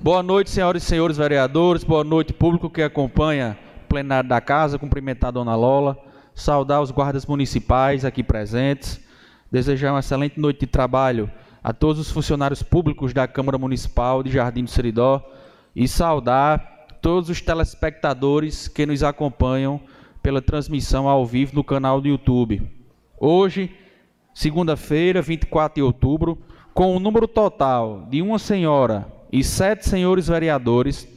Boa noite, senhoras e senhores vereadores. Boa noite, público que acompanha o plenário da casa. Cumprimentar a dona Lola. Saudar os guardas municipais aqui presentes. Desejar uma excelente noite de trabalho a todos os funcionários públicos da Câmara Municipal de Jardim do Seridó e saudar todos os telespectadores que nos acompanham pela transmissão ao vivo no canal do YouTube. Hoje, segunda-feira, 24 de outubro, com o número total de uma senhora e sete senhores vereadores,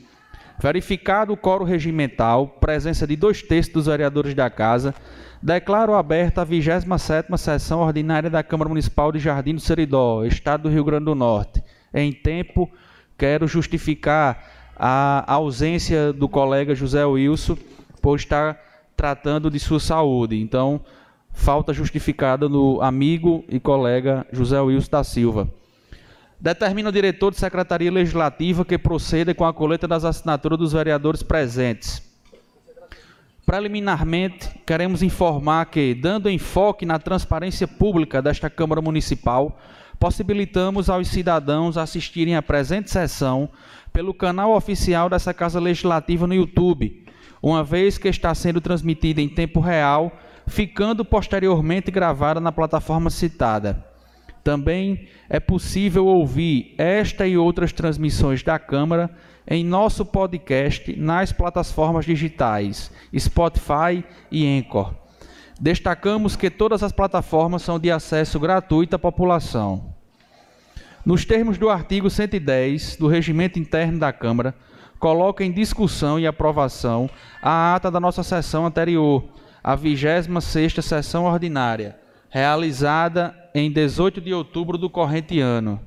verificado o coro regimental, presença de dois terços dos vereadores da Casa, declaro aberta a 27ª sessão ordinária da Câmara Municipal de Jardim do Seridó, Estado do Rio Grande do Norte. Em tempo, quero justificar a ausência do colega José Wilson por estar tratando de sua saúde. Então, falta justificada no amigo e colega José Wilson da Silva. Determina o diretor de Secretaria Legislativa que proceda com a coleta das assinaturas dos vereadores presentes. Preliminarmente, queremos informar que, dando enfoque na transparência pública desta Câmara Municipal, possibilitamos aos cidadãos assistirem à presente sessão pelo canal oficial dessa Casa Legislativa no YouTube, uma vez que está sendo transmitida em tempo real, ficando posteriormente gravada na plataforma citada. Também é possível ouvir esta e outras transmissões da Câmara em nosso podcast nas plataformas digitais Spotify e Anchor. Destacamos que todas as plataformas são de acesso gratuito à população. Nos termos do artigo 110 do Regimento Interno da Câmara, coloca em discussão e aprovação a ata da nossa sessão anterior, a 26ª sessão ordinária, realizada em 18 de outubro do corrente ano.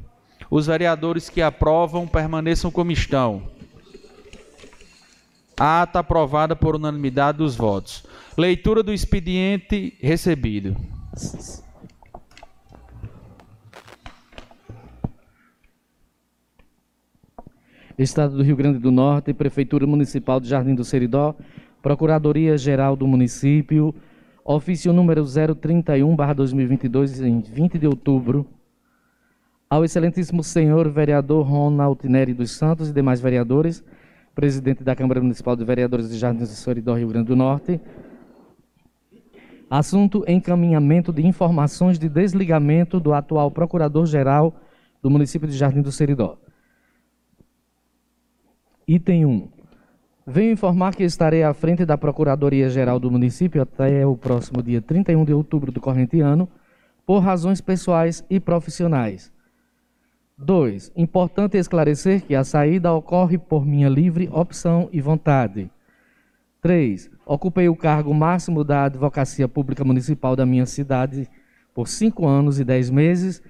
Os vereadores que aprovam permaneçam como estão. A ata aprovada por unanimidade dos votos. Leitura do expediente recebido. Estado do Rio Grande do Norte, Prefeitura Municipal de Jardim do Seridó, Procuradoria-Geral do Município, ofício número 031-2022, em 20 de outubro, ao excelentíssimo senhor vereador Ronald Neri dos Santos e demais vereadores, presidente da Câmara Municipal de Vereadores de Jardim do Seridó, Rio Grande do Norte, assunto encaminhamento de informações de desligamento do atual procurador-geral do município de Jardim do Seridó. Item 1. Venho informar que estarei à frente da Procuradoria-Geral do município até o próximo dia 31 de outubro do corrente ano, por razões pessoais e profissionais. 2. Importante esclarecer que a saída ocorre por minha livre opção e vontade. 3. Ocupei o cargo máximo da Advocacia Pública Municipal da minha cidade por cinco anos e dez meses,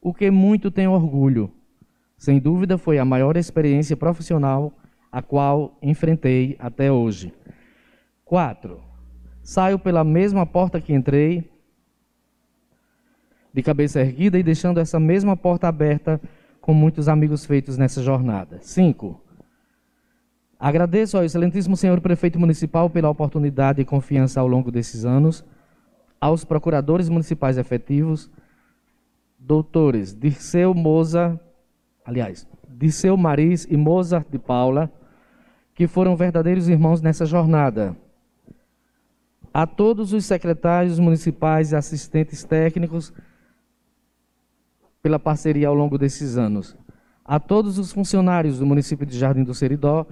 o que muito tenho orgulho. Sem dúvida, foi a maior experiência profissional a qual enfrentei até hoje. 4. Saio pela mesma porta que entrei, de cabeça erguida e deixando essa mesma porta aberta com muitos amigos feitos nessa jornada. 5. Agradeço ao excelentíssimo senhor prefeito municipal pela oportunidade e confiança ao longo desses anos, aos procuradores municipais efetivos, doutores Dirceu Moza, aliás, Dirceu Maris e Mozart de Paula, que foram verdadeiros irmãos nessa jornada. A todos os secretários municipais e assistentes técnicos pela parceria ao longo desses anos. A todos os funcionários do município de Jardim do Seridó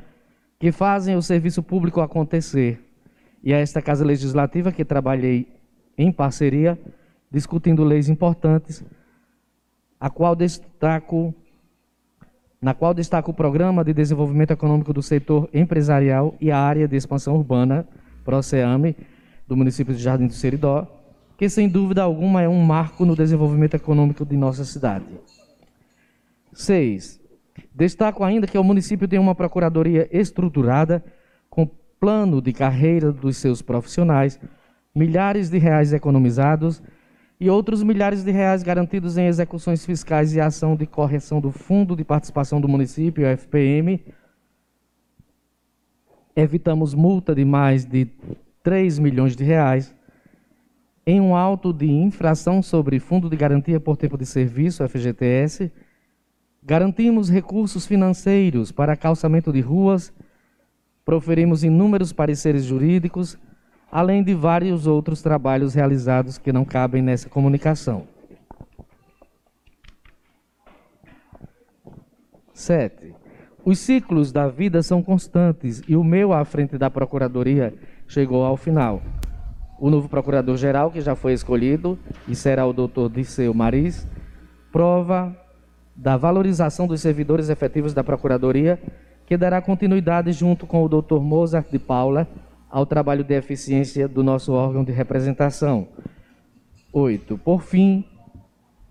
que fazem o serviço público acontecer. E a esta Casa Legislativa que trabalhei em parceria, discutindo leis importantes, a qual destaco na qual destaca o Programa de Desenvolvimento Econômico do Setor Empresarial e a Área de Expansão Urbana, PROCEAME, do município de Jardim do Seridó, que sem dúvida alguma é um marco no desenvolvimento econômico de nossa cidade. 6. Destaco ainda que o município tem uma procuradoria estruturada, com plano de carreira dos seus profissionais, milhares de reais economizados e outros milhares de reais garantidos em execuções fiscais e ação de correção do Fundo de Participação do Município, FPM. Evitamos multa de mais de 3 milhões de reais. Em um auto de infração sobre Fundo de Garantia por Tempo de Serviço, FGTS, Garantimos recursos financeiros para calçamento de ruas, proferimos inúmeros pareceres jurídicos, além de vários outros trabalhos realizados que não cabem nessa comunicação. 7. Os ciclos da vida são constantes e o meu à frente da Procuradoria chegou ao final. O novo Procurador-Geral, que já foi escolhido, e será o doutor Disseu Maris, prova da valorização dos servidores efetivos da Procuradoria, que dará continuidade junto com o doutor Mozart de Paula ao trabalho de eficiência do nosso órgão de representação. 8. Por fim,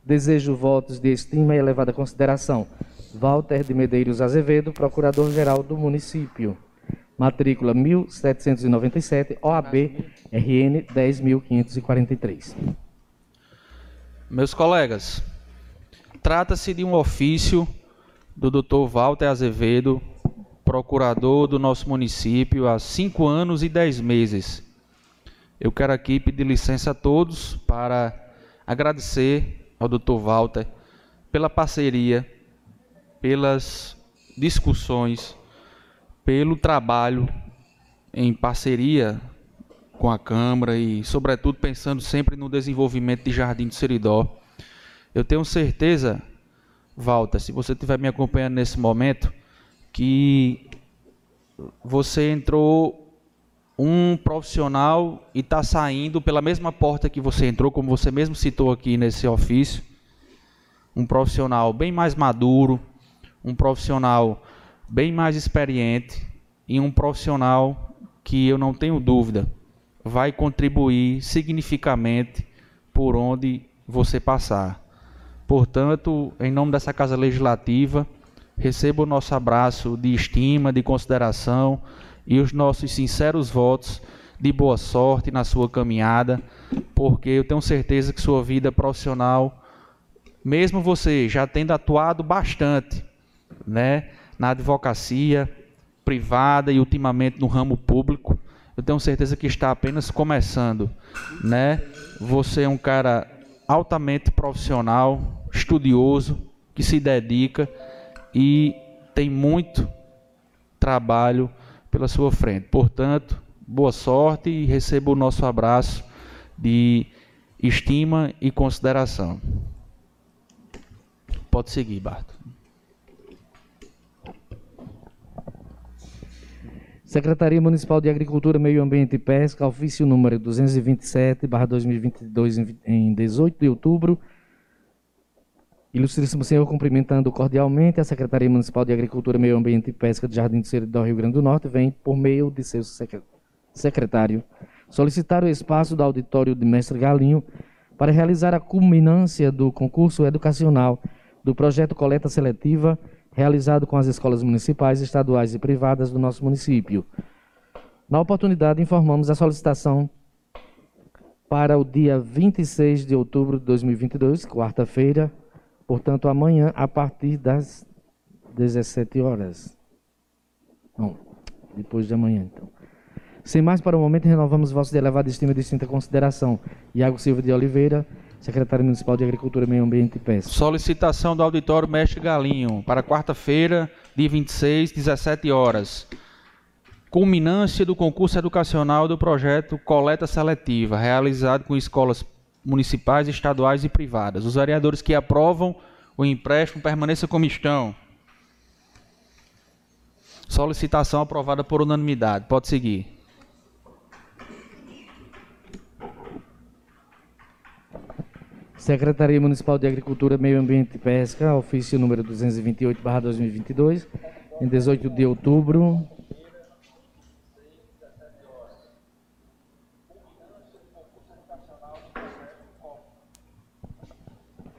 desejo votos de estima e elevada consideração Walter de Medeiros Azevedo, Procurador-Geral do município. Matrícula 1797, OAB RN 10543. Meus colegas, trata-se de um ofício do Dr. Walter Azevedo, procurador do nosso município há cinco anos e dez meses. Eu quero aqui pedir licença a todos para agradecer ao Dr. Walter pela parceria pelas discussões, pelo trabalho em parceria com a Câmara e, sobretudo, pensando sempre no desenvolvimento de Jardim do Seridó. Eu tenho certeza, Walter, se você estiver me acompanhando nesse momento, que você entrou um profissional e está saindo pela mesma porta que você entrou, como você mesmo citou aqui nesse ofício. Um profissional bem mais maduro, um profissional bem mais experiente e um profissional que eu não tenho dúvida vai contribuir significativamente por onde você passar. Portanto, em nome dessa Casa Legislativa, receba o nosso abraço de estima, de consideração e os nossos sinceros votos de boa sorte na sua caminhada, porque eu tenho certeza que sua vida profissional, mesmo você já tendo atuado bastante né, na advocacia privada e ultimamente no ramo público. Eu tenho certeza que está apenas começando, né? Você é um cara altamente profissional, estudioso, que se dedica e tem muito trabalho pela sua frente. Portanto, boa sorte e receba o nosso abraço de estima e consideração. Pode seguir, Barto. Secretaria Municipal de Agricultura, Meio Ambiente e Pesca, ofício número 227, 2022, em 18 de outubro. Ilustríssimo Senhor, cumprimentando cordialmente a Secretaria Municipal de Agricultura, Meio Ambiente e Pesca de Jardim do Rio Grande do Norte, vem, por meio de seu secretário, solicitar o espaço do auditório de Mestre Galinho para realizar a culminância do concurso educacional do projeto Coleta Seletiva realizado com as escolas municipais, estaduais e privadas do nosso município. Na oportunidade, informamos a solicitação para o dia 26 de outubro de 2022, quarta-feira, portanto, amanhã, a partir das 17 horas. Não, depois de amanhã, então. Sem mais para o momento, renovamos vosso de elevada estima e distinta consideração. Iago Silva de Oliveira, secretário municipal de Agricultura, Meio Ambiente e Pesca. Solicitação do auditório Mestre Galinho para quarta-feira, dia 26, 17 horas. Culminância do concurso educacional do projeto Coleta Seletiva, realizado com escolas municipais, estaduais e privadas. Os vereadores que aprovam o empréstimo permaneçam como estão. Solicitação aprovada por unanimidade. Pode seguir. Secretaria Municipal de Agricultura, Meio Ambiente e Pesca, ofício número 228/2022, em 18 de outubro.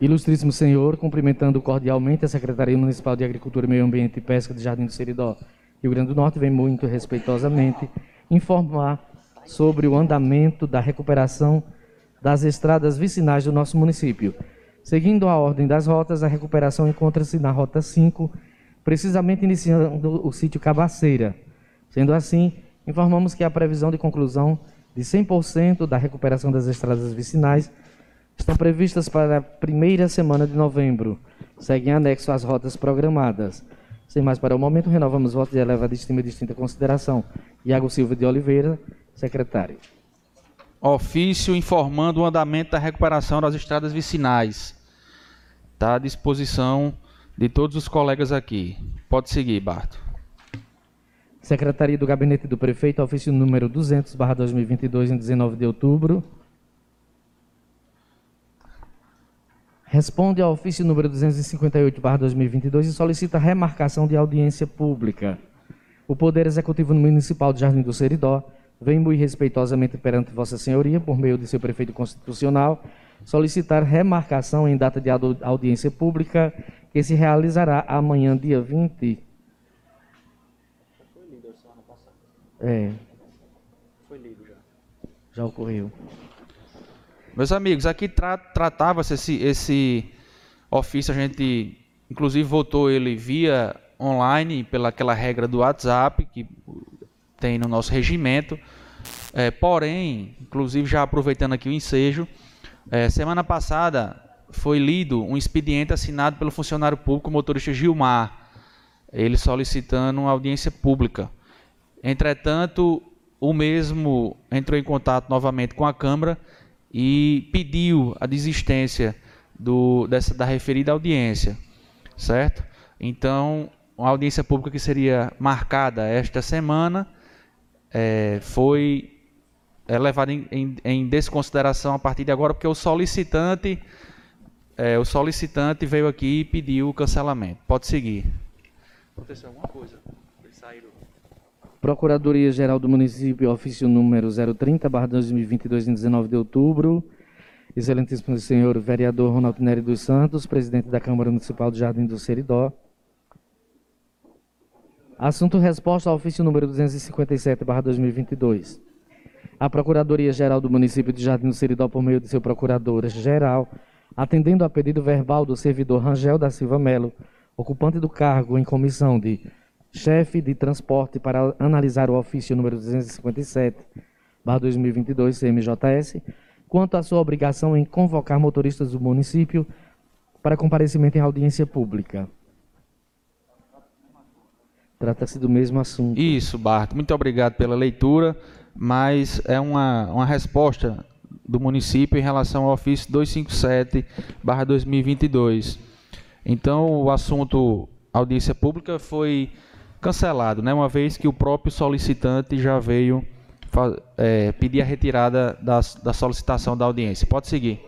Ilustríssimo Senhor, cumprimentando cordialmente a Secretaria Municipal de Agricultura, Meio Ambiente e Pesca de Jardim do Seridó, Rio Grande do Norte, vem muito respeitosamente informar sobre o andamento da recuperação das estradas vicinais do nosso município. Seguindo a ordem das rotas, a recuperação encontra-se na Rota 5, precisamente iniciando o sítio Cabaceira. Sendo assim, informamos que a previsão de conclusão de 100% da recuperação das estradas vicinais estão previstas para a primeira semana de novembro, seguem anexo às rotas programadas. Sem mais para o momento, renovamos o voto de elevada estima e distinta consideração. Iago Silva de Oliveira, secretário. Ofício informando o andamento da recuperação das estradas vicinais. Está à disposição de todos os colegas aqui. Pode seguir, Barto. Secretaria do Gabinete do Prefeito, ofício número 200, barra 2022, em 19 de outubro. Responde ao ofício número 258, barra 2022 e solicita remarcação de audiência pública. O Poder Executivo Municipal de Jardim do Seridó vem muito respeitosamente perante Vossa Senhoria, por meio de seu prefeito constitucional, solicitar remarcação em data de audiência pública que se realizará amanhã, dia 20 É. Foi lido já. Já ocorreu. Meus amigos, aqui tra tratava-se esse, esse ofício, a gente inclusive votou ele via online, pela aquela regra do WhatsApp que tem no nosso regimento. É, porém, inclusive já aproveitando aqui o ensejo, é, semana passada foi lido um expediente assinado pelo funcionário público motorista Gilmar, ele solicitando uma audiência pública. Entretanto, o mesmo entrou em contato novamente com a Câmara e pediu a desistência do, dessa, da referida audiência, certo? Então, uma audiência pública que seria marcada esta semana é, foi é, levada em, em, em, desconsideração a partir de agora, porque o solicitante, é, o solicitante veio aqui e pediu o cancelamento. Pode seguir. Aconteceu alguma coisa? Procuradoria-Geral do Município, ofício número 030-2022, em 19 de outubro. Excelentíssimo senhor vereador Ronaldo Nery dos Santos, presidente da Câmara Municipal de Jardim do Seridó. Assunto resposta ao ofício número 257-2022. A Procuradoria-Geral do Município de Jardim do Seridó, por meio de seu procurador-geral, atendendo a pedido verbal do servidor Rangel da Silva Melo, ocupante do cargo em comissão de chefe de transporte para analisar o ofício número 257, 2022, CMJS, quanto à sua obrigação em convocar motoristas do município para comparecimento em audiência pública. Trata-se do mesmo assunto. Isso, Bart. Muito obrigado pela leitura, mas é uma, uma resposta do município em relação ao ofício 257/2022. Então, o assunto audiência pública foi cancelado, né? uma vez que o próprio solicitante já veio é, pedir a retirada da, da solicitação da audiência. Pode seguir.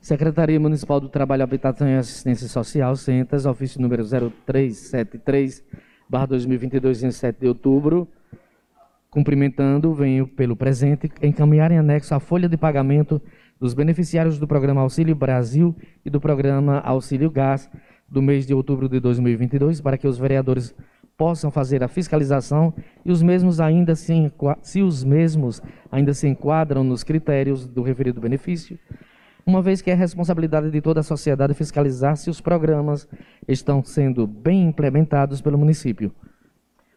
Secretaria Municipal do Trabalho, Habitação e Assistência Social, Centas, ofício número 0373, barra 2022, em 7 de outubro. Cumprimentando, venho pelo presente encaminhar em anexo a folha de pagamento dos beneficiários do Programa Auxílio Brasil e do Programa Auxílio Gás do mês de outubro de 2022 para que os vereadores possam fazer a fiscalização e os mesmos ainda se, se os mesmos ainda se enquadram nos critérios do referido benefício, uma vez que é responsabilidade de toda a sociedade fiscalizar se os programas estão sendo bem implementados pelo município.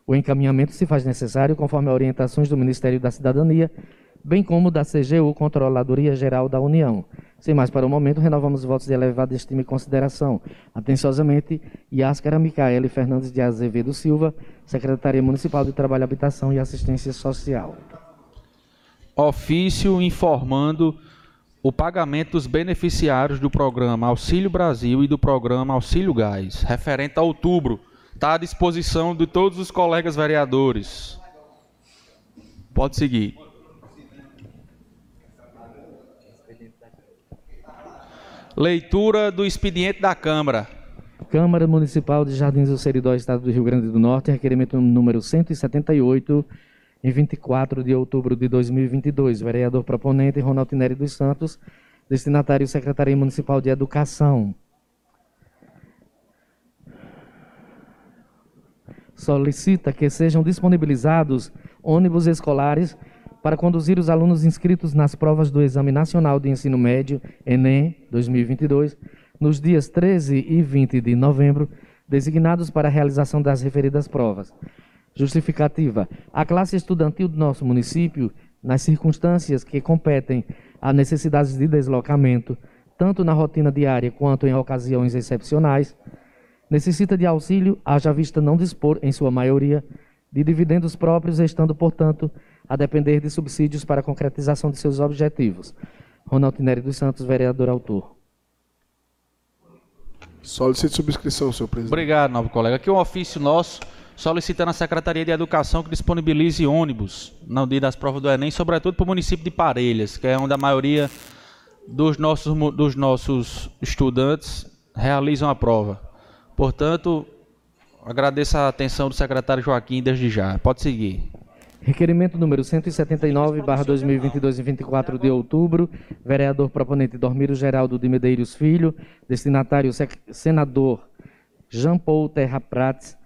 O encaminhamento se faz necessário conforme orientações do Ministério da Cidadania, bem como da CGU, Controladoria Geral da União, sem mais para o momento, renovamos os votos de elevada estima e consideração. Atenciosamente, Yáscara Micaele Fernandes de Azevedo Silva, Secretaria Municipal de Trabalho, Habitação e Assistência Social. Ofício informando o pagamento dos beneficiários do programa Auxílio Brasil e do programa Auxílio Gás, referente a outubro. Está à disposição de todos os colegas vereadores. Pode seguir. Leitura do expediente da Câmara. Câmara Municipal de Jardins do Seridó, Estado do Rio Grande do Norte, requerimento número 178, em 24 de outubro de 2022. Vereador proponente Ronaldo Nery dos Santos, destinatário Secretaria Municipal de Educação. Solicita que sejam disponibilizados ônibus escolares para conduzir os alunos inscritos nas provas do Exame Nacional de Ensino Médio, ENEM 2022, nos dias 13 e 20 de novembro, designados para a realização das referidas provas. Justificativa: a classe estudantil do nosso município, nas circunstâncias que competem a necessidades de deslocamento, tanto na rotina diária quanto em ocasiões excepcionais, necessita de auxílio, haja vista não dispor, em sua maioria, de dividendos próprios, estando, portanto, a depender de subsídios para a concretização de seus objetivos. Ronaldo Nery dos Santos, vereador autor. Solicito subscrição, senhor presidente. Obrigado, novo colega. Aqui um ofício nosso solicitando à Secretaria de Educação que disponibilize ônibus no dia das provas do Enem, sobretudo para o município de Parelhas, que é onde a maioria dos nossos, dos nossos estudantes realizam a prova. Portanto, agradeço a atenção do secretário Joaquim desde já. Pode seguir. Requerimento número 179, barra 2022, em 24 de outubro, vereador proponente Dormiro Geraldo de Medeiros Filho, destinatário senador Jean Paul Terra Prats,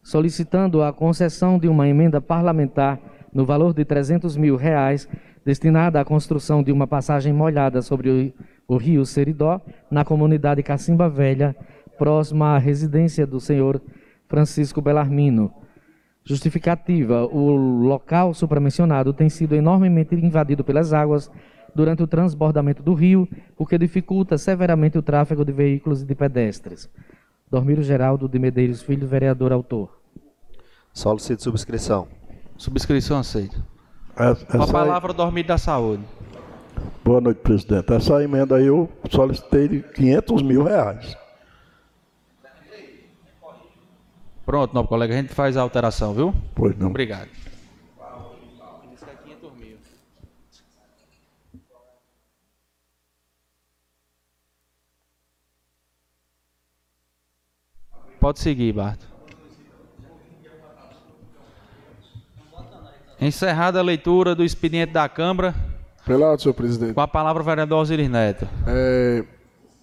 solicitando a concessão de uma emenda parlamentar no valor de 300 mil reais, destinada à construção de uma passagem molhada sobre o rio Seridó, na comunidade Cacimba Velha, próxima à residência do senhor Francisco Belarmino. Justificativa: o local supramencionado tem sido enormemente invadido pelas águas durante o transbordamento do rio, o que dificulta severamente o tráfego de veículos e de pedestres. Dormiro Geraldo de Medeiros Filho, vereador autor. Solicito subscrição. Subscrição aceita. Essa, Com a palavra Dormir da Saúde. Boa noite, presidente. Essa emenda aí eu solicitei de 500 mil reais. Pronto, novo colega, a gente faz a alteração, viu? Pois não. Obrigado. Pode seguir, Barto. Encerrada a leitura do expediente da Câmara, Pelado, senhor presidente. com a palavra o vereador Osiris Neto. É,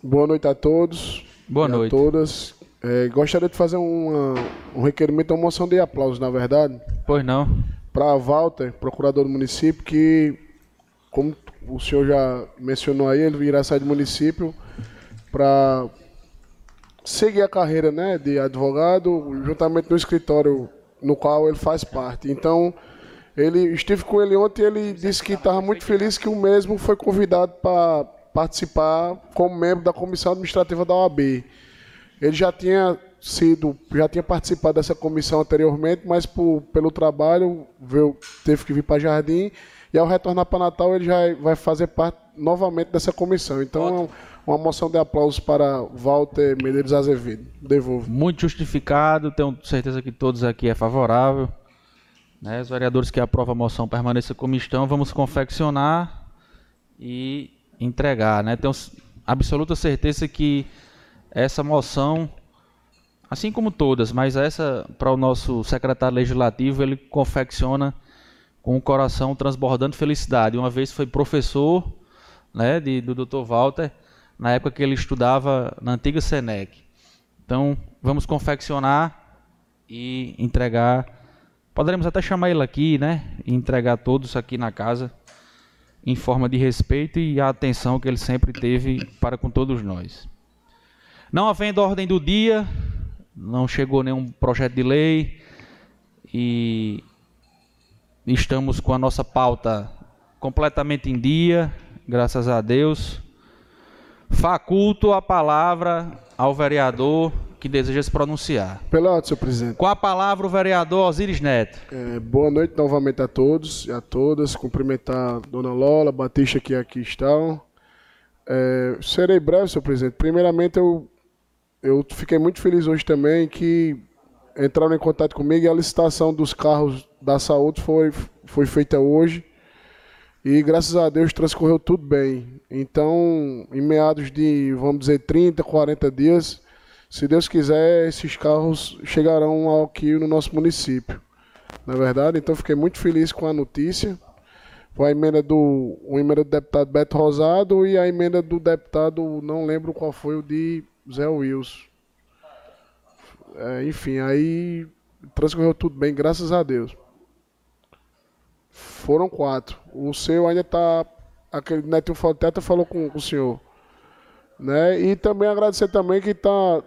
boa noite a todos. Boa noite. A todas. É, gostaria de fazer uma- um requerimento, uma moção de aplausos, na verdade, Pois não. para Walter, procurador do município, que, como o senhor já mencionou aí, ele irá sair do município para seguir a carreira né, de advogado, juntamente no escritório no qual ele faz parte. Então, ele estive com ele ontem e ele disse que estava muito feliz que o mesmo foi convidado para participar como membro da comissão administrativa da OAB. Ele já tinha sido, já tinha participado dessa comissão anteriormente, mas por, pelo trabalho veio, teve que vir para Jardim e ao retornar para Natal ele já vai fazer parte novamente dessa comissão. Então, uma moção de aplausos para Walter Medeiros Azevedo. Devolvo. Muito justificado, tenho certeza que todos aqui é favorável. Né? Os vereadores que aprovam a moção permaneçam como estão, vamos confeccionar e entregar. Né? Tenho absoluta certeza que essa moção, assim como todas, mas essa para o nosso secretário legislativo, ele confecciona com o coração transbordando de felicidade. Uma vez foi professor né, de, do Dr. Walter, na época que ele estudava na antiga Senec. Então, vamos confeccionar e entregar. Poderemos até chamar ele aqui, né? E entregar todos aqui na casa em forma de respeito e a atenção que ele sempre teve para com todos nós. Não havendo ordem do dia, não chegou nenhum projeto de lei e estamos com a nossa pauta completamente em dia, graças a Deus. Faculto a palavra ao vereador que deseja se pronunciar. Pelado, senhor presidente. Com a palavra o vereador Osiris Neto. É, boa noite novamente a todos e a todas. Cumprimentar a dona Lola, Batista que aqui estão. É, serei breve, senhor presidente. Primeiramente, eu, eu fiquei muito feliz hoje também que entraram em contato comigo e a licitação dos carros da saúde foi, foi feita hoje. E graças a Deus transcorreu tudo bem. Então, em meados de, vamos dizer, 30, 40 dias, se Deus quiser, esses carros chegarão aqui no nosso município. Na verdade, então fiquei muito feliz com a notícia. Foi a emenda do, uma emenda do deputado Beto Rosado e a emenda do deputado, não lembro qual foi, o de Zé Wilson. É, enfim, aí transcorreu tudo bem, graças a Deus. Foram quatro. O seu ainda está. Aquele Netinho Falteta falou com, com o senhor. Né? E também agradecer também que tá.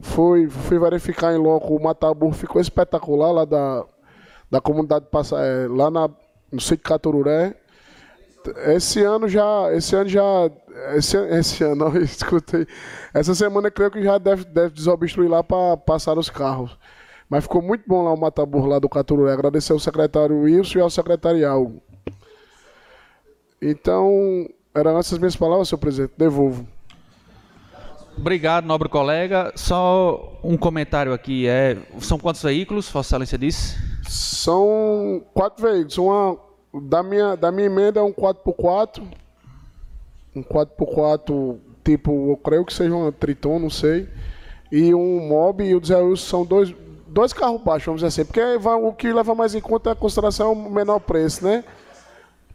Foi, fui verificar em loco, o Matabu ficou espetacular lá da, da comunidade passa, é, lá na, no sítio Catururé. Esse ano já, esse ano já, esse, esse ano, não, escutei. Essa semana creio que já deve, deve desobstruir lá para passar os carros. Mas ficou muito bom lá o Mataburro lá do Caturé. Agradecer ao secretário Wilson e ao secretário Algo. Então, eram essas minhas palavras, senhor presidente. Devolvo. Obrigado, nobre colega. Só um comentário aqui. É, são quantos veículos, Vossa Excelência disse? São quatro veículos. Uma, da, minha, da minha emenda é um 4x4. Um 4x4, tipo, eu creio que seja uma Triton, não sei. E um Mob e o Zé Wilson são dois, dois carros baixos, vamos dizer assim. Porque vai, o que leva mais em conta é a consideração o menor preço, né?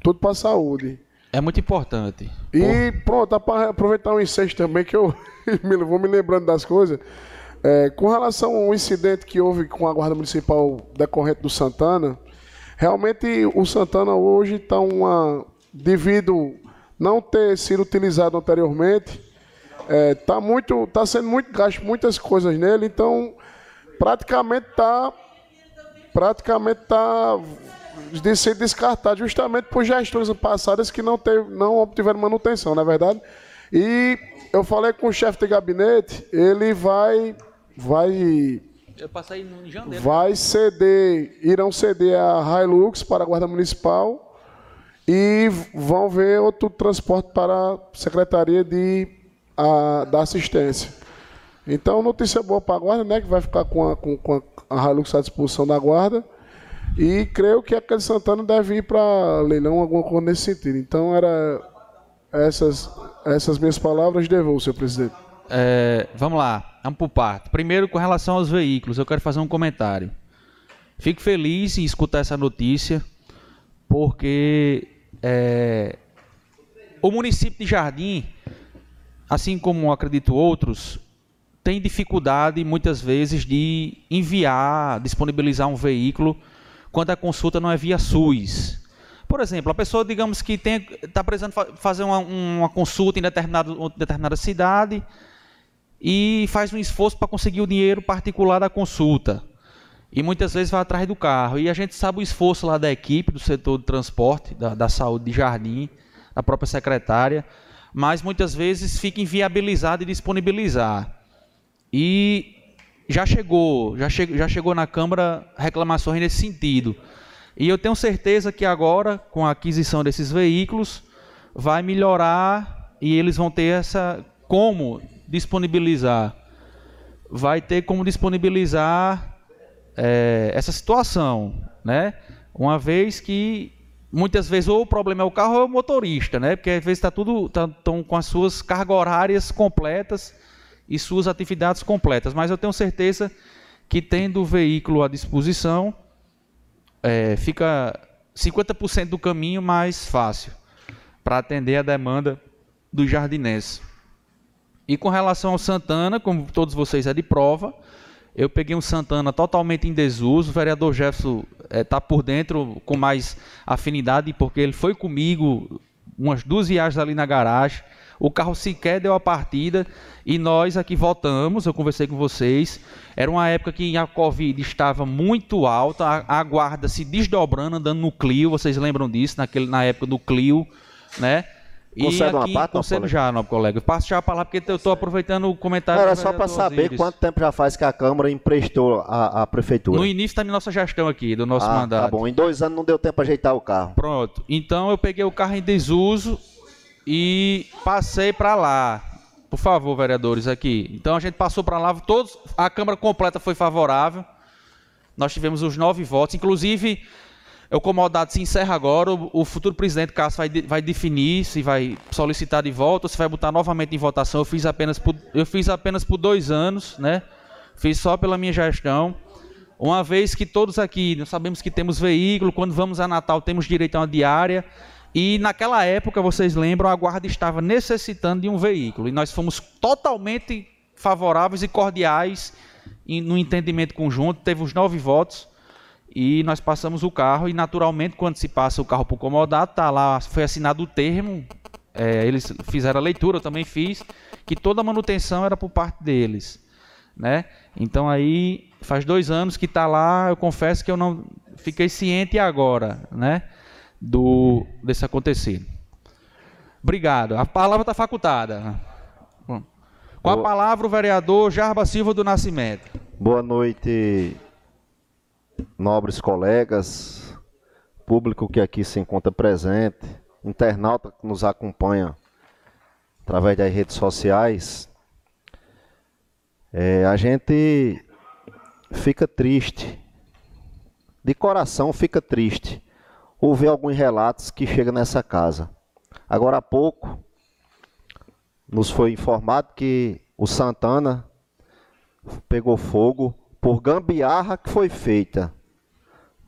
Tudo para saúde. É muito importante. E pronto, para aproveitar um incêndio também, que eu vou me lembrando das coisas. É, com relação ao incidente que houve com a Guarda Municipal decorrente do Santana, realmente o Santana hoje está uma. devido não ter sido utilizado anteriormente, está é, muito, tá sendo muito gasto muitas coisas nele, então praticamente está praticamente tá de ser descartado justamente por gestões passadas que não, teve, não obtiveram manutenção, não é verdade? E eu falei com o chefe de gabinete, ele vai. vai eu passei. Vai ceder, irão ceder a Hilux para a Guarda Municipal e vão ver outro transporte para a Secretaria de, a, da Assistência. Então, notícia boa para a Guarda, né? Que vai ficar com a, com, com a Hilux à disposição da Guarda. E creio que aquele Santana deve ir para leilão, alguma coisa nesse sentido. Então, era essas, essas minhas palavras devolvo, senhor presidente. É, vamos lá, vamos por parte. Primeiro, com relação aos veículos, eu quero fazer um comentário. Fico feliz em escutar essa notícia, porque é, o município de Jardim, assim como acredito outros, tem dificuldade muitas vezes de enviar, disponibilizar um veículo quando a consulta não é via SUS. Por exemplo, a pessoa, digamos que está precisando fa fazer uma, uma, consulta em determinado, determinada cidade e faz um esforço para conseguir o dinheiro particular da consulta. E muitas vezes vai atrás do carro. E a gente sabe o esforço lá da equipe, do setor de transporte, da, da saúde de jardim, da própria secretária, mas muitas vezes fica inviabilizado e disponibilizar. E já chegou, já, che já chegou na Câmara reclamações nesse sentido. E eu tenho certeza que agora, com a aquisição desses veículos, vai melhorar e eles vão ter essa como disponibilizar, vai ter como disponibilizar é, essa situação, né? Uma vez que muitas vezes ou o problema é o carro ou é o motorista, né? Porque às vezes está tudo estão tá, com as suas cargas horárias completas e suas atividades completas. Mas eu tenho certeza que tendo o veículo à disposição, é, fica 50% do caminho mais fácil para atender a demanda do jardinense. E com relação ao Santana, como todos vocês é de prova, eu peguei um Santana totalmente em desuso. O vereador Jefferson está é, por dentro com mais afinidade, porque ele foi comigo umas duas viagens ali na garagem o carro sequer deu a partida e nós aqui votamos. Eu conversei com vocês. Era uma época que a Covid estava muito alta, a, a guarda se desdobrando, andando no Clio. Vocês lembram disso, naquele, na época do Clio, né? E Concede aqui, uma parte, concedo já, nobre colega. Passo já a palavra porque eu estou aproveitando o comentário. Era só para saber Osiris. quanto tempo já faz que a Câmara emprestou a, a Prefeitura. No início da nossa gestão aqui, do nosso ah, mandato. Tá bom, em dois anos não deu tempo para ajeitar o carro. Pronto. Então eu peguei o carro em desuso, e passei para lá. Por favor, vereadores, aqui. Então a gente passou para lá, todos, a Câmara completa foi favorável. Nós tivemos os nove votos, inclusive o comodado se encerra agora. O, o futuro presidente Cássio vai, vai definir se vai solicitar de volta ou se vai botar novamente em votação. Eu fiz apenas por, eu fiz apenas por dois anos, né? Fiz só pela minha gestão. Uma vez que todos aqui nós sabemos que temos veículo, quando vamos a Natal temos direito a uma diária. E naquela época, vocês lembram, a guarda estava necessitando de um veículo. E nós fomos totalmente favoráveis e cordiais no entendimento conjunto. Teve os nove votos e nós passamos o carro. E naturalmente, quando se passa o carro para o comodado, tá lá, foi assinado o termo. É, eles fizeram a leitura, eu também fiz, que toda a manutenção era por parte deles. Né? Então aí faz dois anos que está lá, eu confesso que eu não fiquei ciente agora, né? do desse acontecer. Obrigado. A palavra está facultada. Bom. Com a palavra, o vereador Jarba Silva do Nascimento. Boa noite, nobres colegas, público que aqui se encontra presente, internauta que nos acompanha através das redes sociais. É, a gente fica triste, de coração fica triste, ouvir alguns relatos que chegam nessa casa. Agora há pouco, nos foi informado que o Santana pegou fogo por gambiarra que foi feita.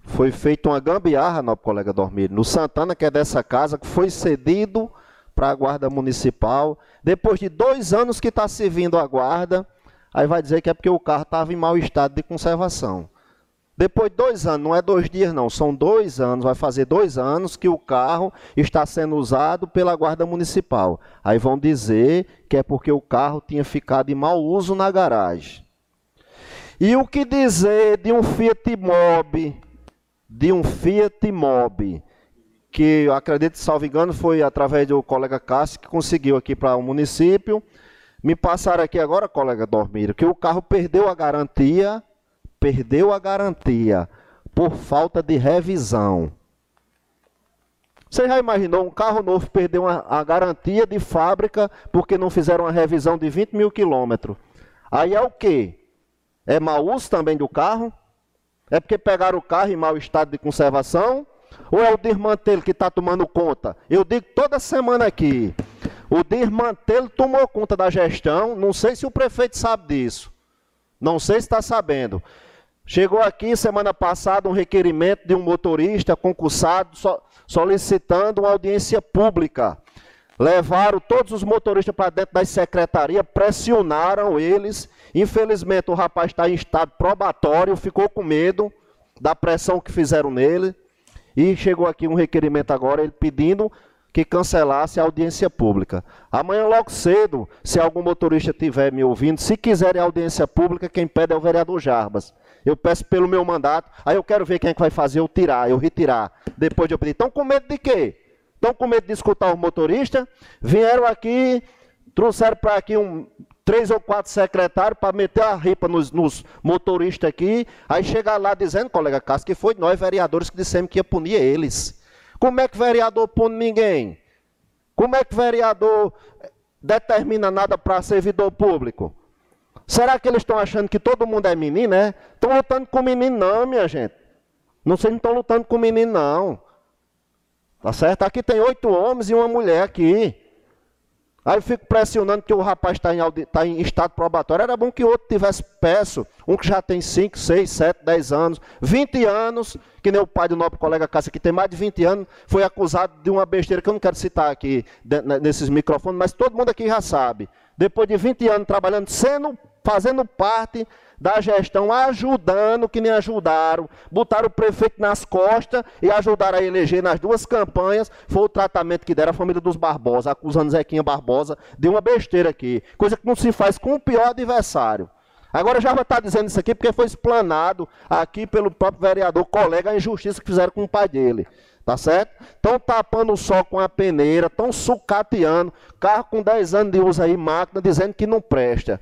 Foi feita uma gambiarra, nosso colega Dormir, no Santana, que é dessa casa, que foi cedido para a guarda municipal. Depois de dois anos que está servindo a guarda, aí vai dizer que é porque o carro estava em mau estado de conservação. Depois de dois anos, não é dois dias não, são dois anos, vai fazer dois anos que o carro está sendo usado pela guarda municipal. Aí vão dizer que é porque o carro tinha ficado em mau uso na garagem. E o que dizer de um Fiat Mobi, de um Fiat Mobi, que acredito, salvo engano, foi através do colega Cássio que conseguiu aqui para o município. Me passaram aqui agora, colega Dormiro, que o carro perdeu a garantia, perdeu a garantia por falta de revisão. Você já imaginou um carro novo perder uma, a garantia de fábrica porque não fizeram uma revisão de 20 mil quilômetros? Aí é o quê? É mau uso também do carro? É porque pegaram o carro em mau estado de conservação? Ou é o desmantelo que está tomando conta? Eu digo toda semana aqui. O desmantelo tomou conta da gestão. Não sei se o prefeito sabe disso. Não sei se está sabendo. Chegou aqui semana passada um requerimento de um motorista concursado so, solicitando uma audiência pública. Levaram todos os motoristas para dentro das secretarias, pressionaram eles. Infelizmente o rapaz está em estado probatório, ficou com medo da pressão que fizeram nele. E chegou aqui um requerimento agora, ele pedindo que cancelasse a audiência pública. Amanhã, logo cedo, se algum motorista estiver me ouvindo, se quiserem audiência pública, quem pede é o vereador Jarbas. Eu peço pelo meu mandato, aí eu quero ver quem é que vai fazer eu tirar, eu retirar. Depois de eu pedir. Estão com medo de quê? Estão com medo de escutar os motoristas? Vieram aqui, trouxeram para aqui um, três ou quatro secretários para meter a ripa nos, nos, motoristas aqui, aí chegar lá dizendo, colega Cássio, que foi nós vereadores que dissemos que ia punir eles. Como é que vereador pune ninguém? Como é que vereador determina nada para servidor público? Será que eles estão achando que todo mundo é menino, né? Estão lutando com menino não, minha gente. Não sei, não estão lutando com menino não. Tá certo? Aqui tem oito homens e uma mulher aqui. Aí eu fico pressionando que o rapaz está em, tá em, estado probatório. Era bom que outro tivesse peço. Um que já tem 5, 6, 7, 10 anos, 20 anos, que nem o pai do nosso colega Cássio, que tem mais de 20 anos, foi acusado de uma besteira que eu não quero citar aqui nesses microfones, mas todo mundo aqui já sabe. Depois de 20 anos trabalhando, sendo, fazendo parte da gestão, ajudando, que nem ajudaram, botaram o prefeito nas costas e ajudaram a eleger nas duas campanhas, foi o tratamento que deram à família dos Barbosa, acusando Zequinha Barbosa de uma besteira aqui, coisa que não se faz com o pior adversário. Agora já vai estar dizendo isso aqui porque foi explanado aqui pelo próprio vereador, colega, a injustiça que fizeram com o pai dele. Tá certo? Estão tapando o sol com a peneira, estão sucateando, carro com 10 anos de uso aí, máquina, dizendo que não presta.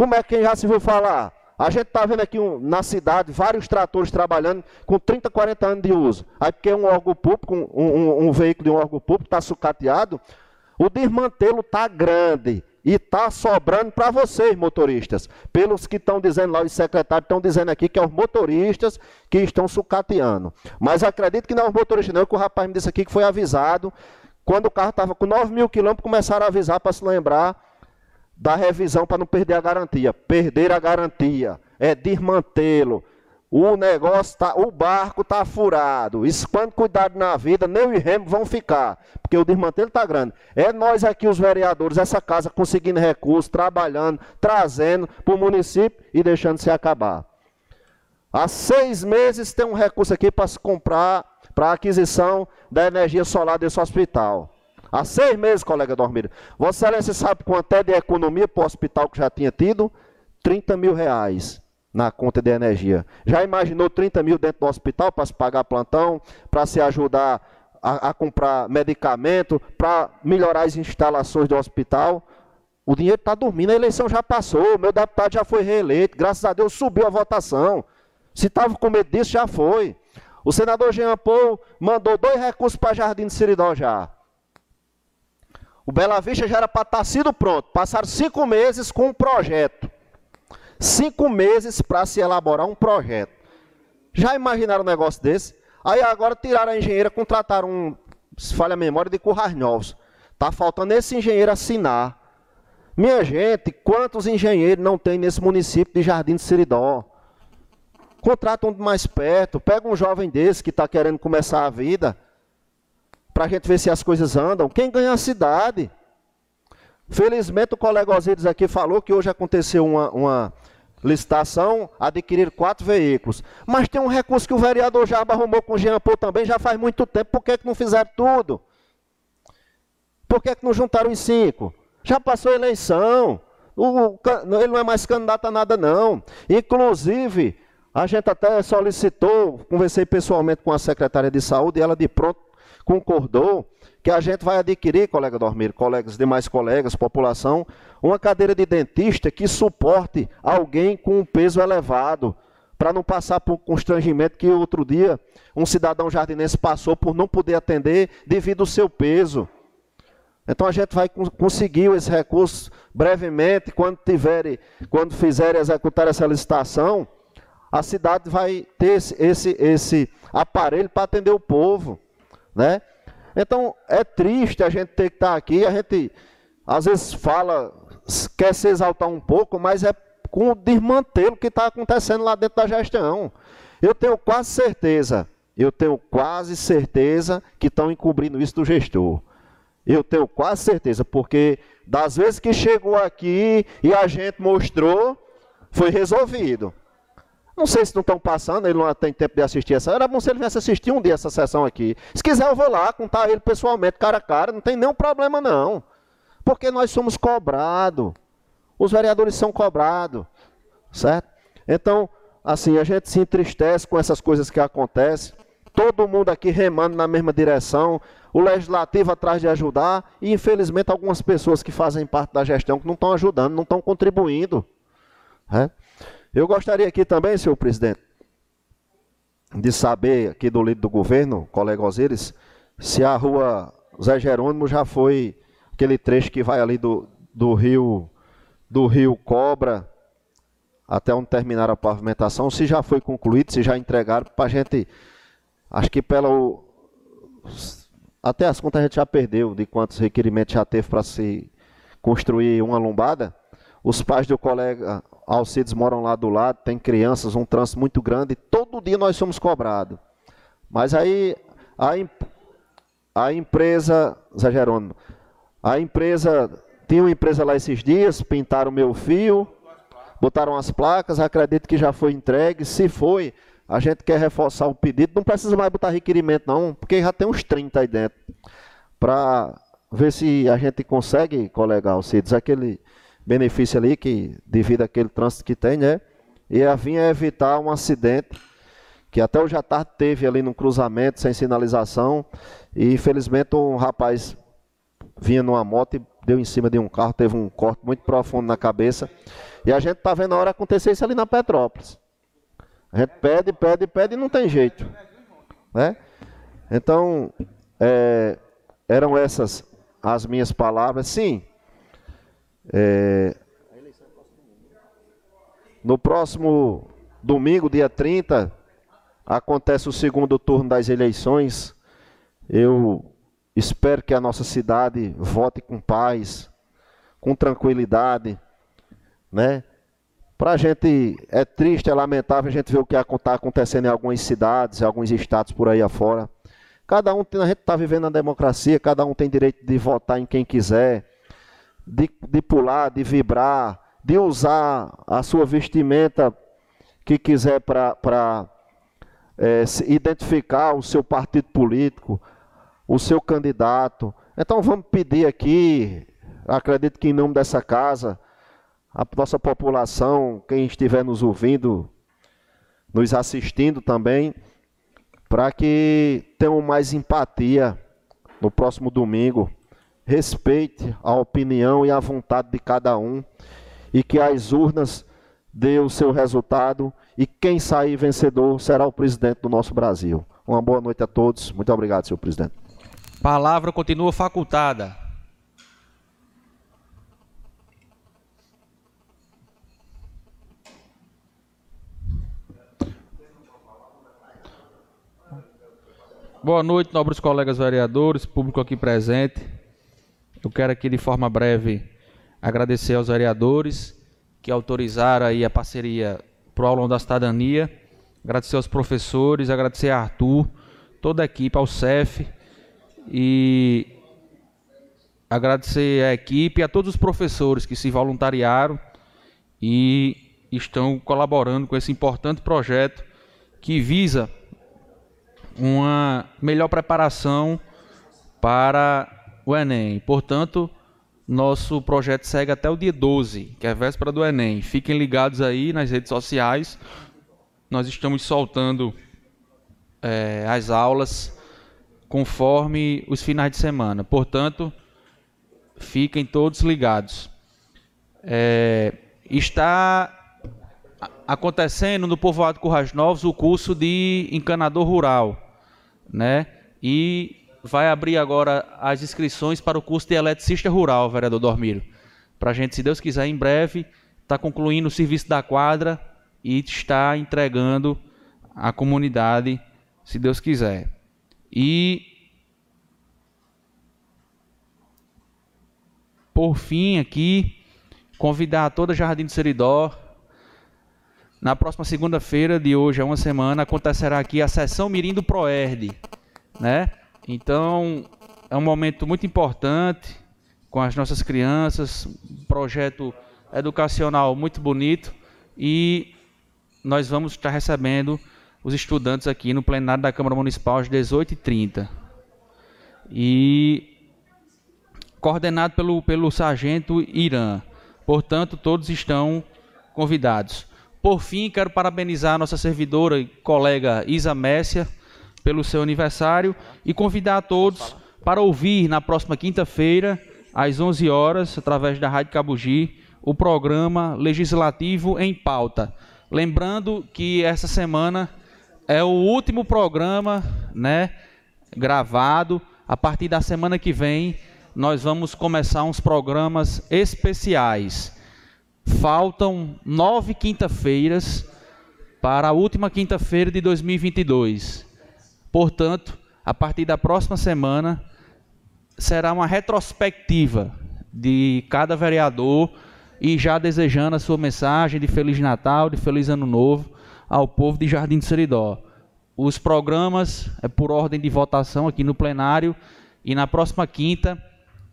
Como é que já se viu falar? A gente está vendo aqui um, na cidade vários tratores trabalhando com 30, 40 anos de uso. Aí porque um órgão público, um, um, um veículo de um órgão público está sucateado, o desmantelo está grande e está sobrando para vocês, motoristas. Pelos que estão dizendo lá, os secretários estão dizendo aqui que é os motoristas que estão sucateando. Mas acredito que não é os motoristas, não, que o rapaz me disse aqui que foi avisado. Quando o carro estava com 9 mil quilômetros, começaram a avisar para se lembrar da revisão para não perder a garantia. Perder a garantia é desmantê-lo. O negócio tá, o barco está furado. Isso quando cuidado na vida, nem o remo vão ficar, porque o desmantelo está grande. É nós aqui, os vereadores, essa casa conseguindo recursos, trabalhando, trazendo para o município e deixando se acabar. Há seis meses tem um recurso aqui para se comprar para aquisição da energia solar desse hospital. Há seis meses, colega Dormir. Vossa Excelência sabe quanto é de economia para o hospital que já tinha tido? 30 mil reais na conta de energia. Já imaginou 30 mil dentro do hospital para se pagar plantão, para se ajudar a, a comprar medicamento, para melhorar as instalações do hospital. O dinheiro está dormindo, a eleição já passou, meu deputado já foi reeleito, graças a Deus subiu a votação. Se estava com medo disso, já foi. O senador Jean Paul mandou dois recursos para Jardim de Seridó já. O Bela Vista já era para estar tá sido pronto. Passaram cinco meses com um projeto. Cinco meses para se elaborar um projeto. Já imaginaram um negócio desse? Aí agora tiraram a engenheira, contrataram um, se falha a memória, de Currais Novos. Está faltando esse engenheiro assinar. Minha gente, quantos engenheiros não tem nesse município de Jardim de Seridó? Contrata um mais perto, pega um jovem desse que está querendo começar a vida, para a gente ver se as coisas andam. Quem ganha a cidade? Felizmente o colega Osíris aqui falou que hoje aconteceu uma, uma licitação, adquirir quatro veículos. Mas tem um recurso que o vereador já arrumou com o Jean Paul também, já faz muito tempo. Por que, que não fizeram tudo? Por que, que não juntaram os cinco? Já passou a eleição. O, ele não é mais candidato a nada, não. Inclusive, a gente até solicitou, conversei pessoalmente com a secretária de saúde, e ela de pronto concordou que a gente vai adquirir, colega Dormir, colegas, demais colegas, população, uma cadeira de dentista que suporte alguém com um peso elevado, para não passar por um constrangimento que outro dia um cidadão jardinense passou por não poder atender devido ao seu peso. Então a gente vai conseguir esse recurso brevemente, quando tiverem, quando fizerem executar essa licitação, a cidade vai ter esse, esse, esse aparelho para atender o povo. Né? Então, é triste a gente ter que estar aqui, a gente às vezes fala, quer se exaltar um pouco, mas é com o desmantelo que está acontecendo lá dentro da gestão. Eu tenho quase certeza, eu tenho quase certeza que estão encobrindo isso do gestor. Eu tenho quase certeza, porque das vezes que chegou aqui e a gente mostrou, foi resolvido. Não sei se não estão passando, ele não tem tempo de assistir essa. Era bom se ele viesse assistir um dia essa sessão aqui. Se quiser, eu vou lá contar ele pessoalmente, cara a cara, não tem nenhum problema não. Porque nós somos cobrados. Os vereadores são cobrados. Certo? Então, assim, a gente se entristece com essas coisas que acontecem. Todo mundo aqui remando na mesma direção. O legislativo atrás de ajudar. E, infelizmente, algumas pessoas que fazem parte da gestão que não estão ajudando, não estão contribuindo. É? Eu gostaria aqui também, senhor presidente, de saber aqui do líder do governo, colega Osíris, se a rua Zé Jerônimo já foi aquele trecho que vai ali do, do rio do rio Cobra até onde terminar a pavimentação, se já foi concluído, se já entregaram para a gente, acho que pelo até as contas a gente já perdeu de quantos requerimentos já teve para se construir uma lombada. Os pais do colega Alcides moram lá do lado, tem crianças, um trânsito muito grande, todo dia nós somos cobrados. Mas aí a, a empresa, Zé Jerônimo, a empresa, tinha uma empresa lá esses dias, pintaram meu fio, botaram as placas, acredito que já foi entregue, se foi, a gente quer reforçar o pedido, não precisa mais botar requerimento não, porque já tem uns 30 aí dentro, para ver se a gente consegue, colega Alcides, aquele benefício ali, que devido àquele trânsito que tem, né? E a vinha evitar um acidente que até hoje à tarde teve ali no cruzamento, sem sinalização, e infelizmente um rapaz vinha numa moto e deu em cima de um carro, teve um corte muito profundo na cabeça, e a gente está vendo a hora acontecer isso ali na Petrópolis. A gente pede, pede, pede e não tem jeito. Né? Então, é, eram essas as minhas palavras. Sim, é, no próximo domingo, dia 30, acontece o segundo turno das eleições. Eu espero que a nossa cidade vote com paz, com tranquilidade, né? Para a gente é triste, é lamentável a gente ver o que está acontecendo em algumas cidades, em alguns estados por aí afora. Cada um, a gente está vivendo na democracia, cada um tem direito de votar em quem quiser de, de pular, de vibrar, de usar a sua vestimenta que quiser para é, identificar o seu partido político, o seu candidato. Então vamos pedir aqui, acredito que em nome dessa casa, a nossa população, quem estiver nos ouvindo, nos assistindo também, para que tenham mais empatia no próximo domingo, respeite a opinião e a vontade de cada um e que as urnas dê o seu resultado e quem sair vencedor será o presidente do nosso Brasil. Uma boa noite a todos. Muito obrigado, senhor presidente. Palavra continua facultada. Boa noite, nobres colegas vereadores, público aqui presente. Eu quero aqui de forma breve agradecer aos vereadores que autorizaram aí a parceria para o aulão da cidadania, agradecer aos professores, agradecer a Arthur, toda a equipe, ao CEF e agradecer a equipe e a todos os professores que se voluntariaram e estão colaborando com esse importante projeto que visa uma melhor preparação para o Enem. Portanto, nosso projeto segue até o dia 12, que é a véspera do Enem. Fiquem ligados aí nas redes sociais. Nós estamos soltando é, as aulas conforme os finais de semana. Portanto, fiquem todos ligados. É, está acontecendo no povoado Currais Novos o curso de encanador rural né? E vai abrir agora as inscrições para o curso de eletricista rural, vereador Dormiro. Para a gente, se Deus quiser, em breve, está concluindo o serviço da quadra e está entregando à comunidade, se Deus quiser. E por fim aqui, convidar toda a Jardim do Seridó. Na próxima segunda-feira de hoje, é uma semana, acontecerá aqui a sessão Mirim do Proerd né? Então, é um momento muito importante com as nossas crianças, um projeto educacional muito bonito e nós vamos estar recebendo os estudantes aqui no plenário da Câmara Municipal às 18h30. E coordenado pelo, pelo sargento Irã. Portanto, todos estão convidados. Por fim, quero parabenizar a nossa servidora e colega Isa Messia, pelo seu aniversário e convidar a todos para ouvir na próxima quinta-feira, às 11 horas, através da Rádio Cabugi, o programa Legislativo em Pauta. Lembrando que essa semana é o último programa, né, gravado. A partir da semana que vem, nós vamos começar uns programas especiais. Faltam nove quinta-feiras para a última quinta-feira de 2022. Portanto, a partir da próxima semana, será uma retrospectiva de cada vereador e já desejando a sua mensagem de Feliz Natal, de Feliz Ano Novo ao povo de Jardim do Seridó. Os programas é por ordem de votação aqui no plenário e na próxima quinta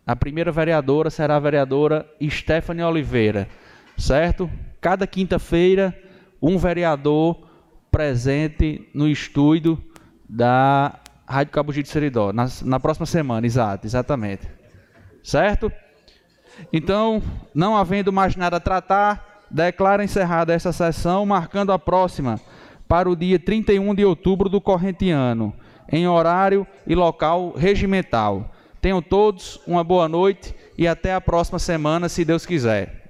a primeira vereadora será a vereadora Stephanie Oliveira, certo? Cada quinta-feira um vereador presente no estúdio da Rádio Cabugi de Seridó, na, na próxima semana, exato, exatamente. Certo? Então, não havendo mais nada a tratar, declara encerrada essa sessão, marcando a próxima para o dia 31 de outubro do corrente ano, em horário e local regimental. Tenham todos uma boa noite e até a próxima semana, se Deus quiser.